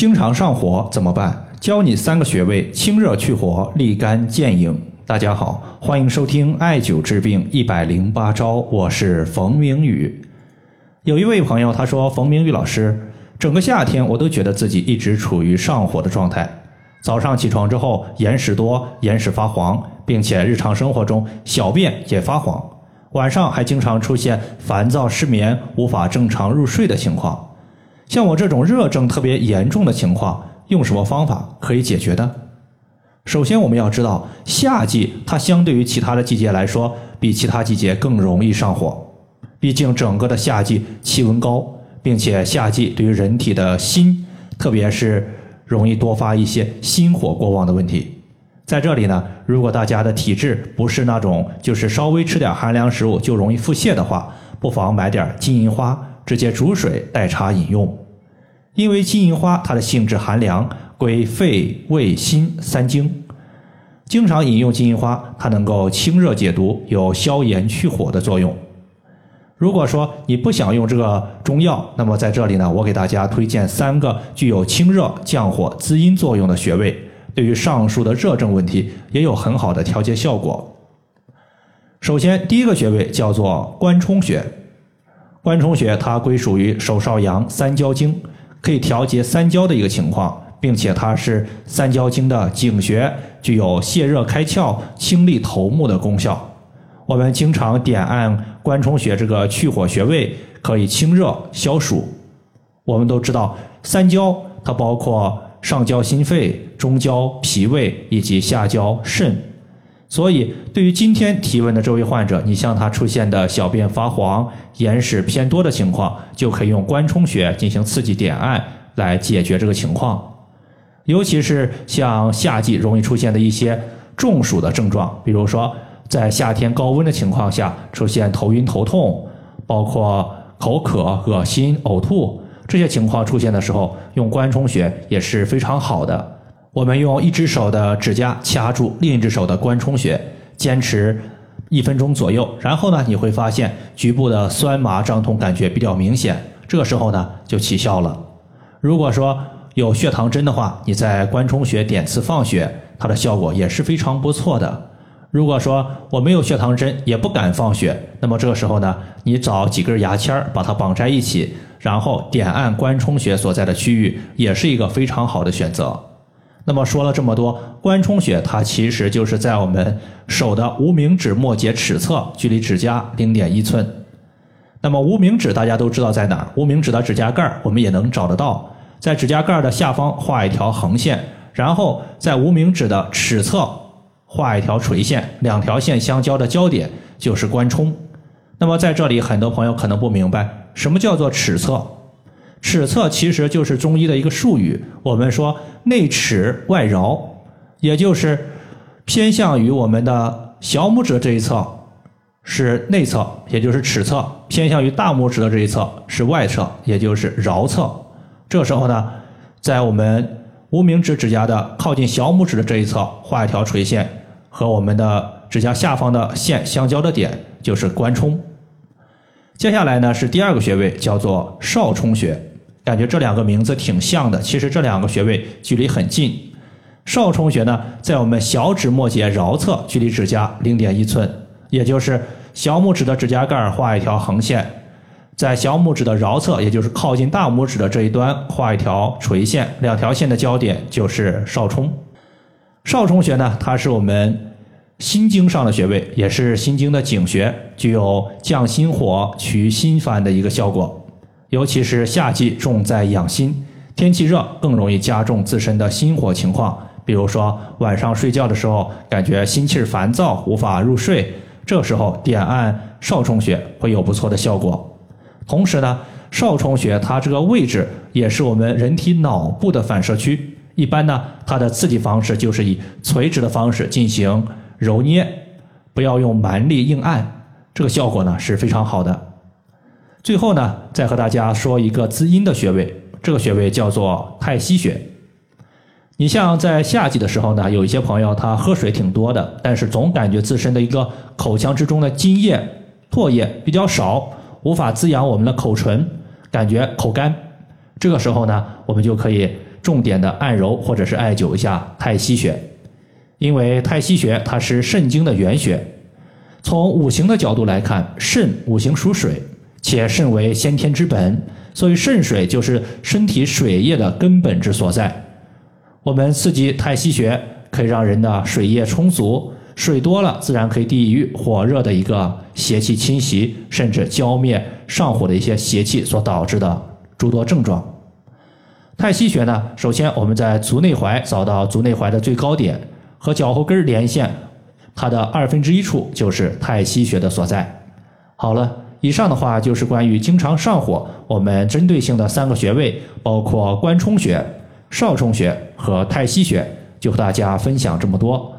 经常上火怎么办？教你三个穴位，清热去火，立竿见影。大家好，欢迎收听艾灸治病一百零八招，我是冯明宇。有一位朋友他说：“冯明宇老师，整个夏天我都觉得自己一直处于上火的状态。早上起床之后，眼屎多，眼屎发黄，并且日常生活中小便也发黄。晚上还经常出现烦躁、失眠、无法正常入睡的情况。像我这种热症特别严重的情况。”用什么方法可以解决的？首先，我们要知道，夏季它相对于其他的季节来说，比其他季节更容易上火。毕竟整个的夏季气温高，并且夏季对于人体的心，特别是容易多发一些心火过旺的问题。在这里呢，如果大家的体质不是那种就是稍微吃点寒凉食物就容易腹泻的话，不妨买点金银花，直接煮水代茶饮用。因为金银花它的性质寒凉，归肺、胃、心三经。经常饮用金银花，它能够清热解毒，有消炎去火的作用。如果说你不想用这个中药，那么在这里呢，我给大家推荐三个具有清热、降火、滋阴作用的穴位，对于上述的热症问题也有很好的调节效果。首先，第一个穴位叫做关冲穴。关冲穴它归属于手少阳三焦经。可以调节三焦的一个情况，并且它是三焦经的井穴，具有泻热开窍、清利头目的功效。我们经常点按关冲穴这个去火穴位，可以清热消暑。我们都知道，三焦它包括上焦心肺、中焦脾胃以及下焦肾。所以，对于今天提问的这位患者，你像他出现的小便发黄、眼屎偏多的情况，就可以用关冲穴进行刺激点按来解决这个情况。尤其是像夏季容易出现的一些中暑的症状，比如说在夏天高温的情况下出现头晕头痛，包括口渴、恶心、呕吐这些情况出现的时候，用关冲穴也是非常好的。我们用一只手的指甲掐住另一只手的关冲穴，坚持一分钟左右，然后呢，你会发现局部的酸麻胀痛感觉比较明显，这个时候呢就起效了。如果说有血糖针的话，你在关冲穴点刺放血，它的效果也是非常不错的。如果说我没有血糖针，也不敢放血，那么这个时候呢，你找几根牙签把它绑在一起，然后点按关冲穴所在的区域，也是一个非常好的选择。那么说了这么多，关冲穴它其实就是在我们手的无名指末节尺侧，距离指甲零点一寸。那么无名指大家都知道在哪儿？无名指的指甲盖我们也能找得到，在指甲盖的下方画一条横线，然后在无名指的尺侧画一条垂线，两条线相交的交点就是关冲。那么在这里，很多朋友可能不明白，什么叫做尺侧？尺侧其实就是中医的一个术语，我们说内尺外桡，也就是偏向于我们的小拇指的这一侧是内侧，也就是尺侧；偏向于大拇指的这一侧是外侧，也就是桡侧。这时候呢，在我们无名指指甲的靠近小拇指的这一侧画一条垂线，和我们的指甲下方的线相交的点就是关冲。接下来呢是第二个穴位，叫做少冲穴。感觉这两个名字挺像的，其实这两个穴位距离很近。少冲穴呢，在我们小指末节桡侧，距离指甲零点一寸，也就是小拇指的指甲盖画一条横线，在小拇指的桡侧，也就是靠近大拇指的这一端画一条垂线，两条线的交点就是少冲。少冲穴呢，它是我们心经上的穴位，也是心经的井穴，具有降心火、祛心烦的一个效果。尤其是夏季重在养心，天气热更容易加重自身的心火情况。比如说晚上睡觉的时候，感觉心气烦躁，无法入睡，这时候点按少冲穴会有不错的效果。同时呢，少冲穴它这个位置也是我们人体脑部的反射区，一般呢它的刺激方式就是以垂直的方式进行揉捏，不要用蛮力硬按，这个效果呢是非常好的。最后呢，再和大家说一个滋阴的穴位，这个穴位叫做太溪穴。你像在夏季的时候呢，有一些朋友他喝水挺多的，但是总感觉自身的一个口腔之中的津液、唾液比较少，无法滋养我们的口唇，感觉口干。这个时候呢，我们就可以重点的按揉或者是艾灸一下太溪穴，因为太溪穴它是肾经的原穴。从五行的角度来看，肾五行属水，且肾为先天之本，所以肾水就是身体水液的根本之所在。我们刺激太溪穴，可以让人的水液充足，水多了自然可以抵御火热的一个邪气侵袭，甚至浇灭上火的一些邪气所导致的诸多症状。太溪穴呢，首先我们在足内踝找到足内踝的最高点，和脚后跟连线，它的二分之一处就是太溪穴的所在。好了，以上的话就是关于经常上火，我们针对性的三个穴位，包括关冲穴。少冲穴和太溪穴，就和大家分享这么多。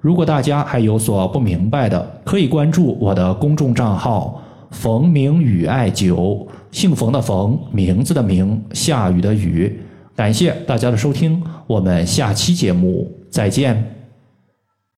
如果大家还有所不明白的，可以关注我的公众账号“冯明宇艾灸”，姓冯的冯，名字的名，下雨的雨。感谢大家的收听，我们下期节目再见。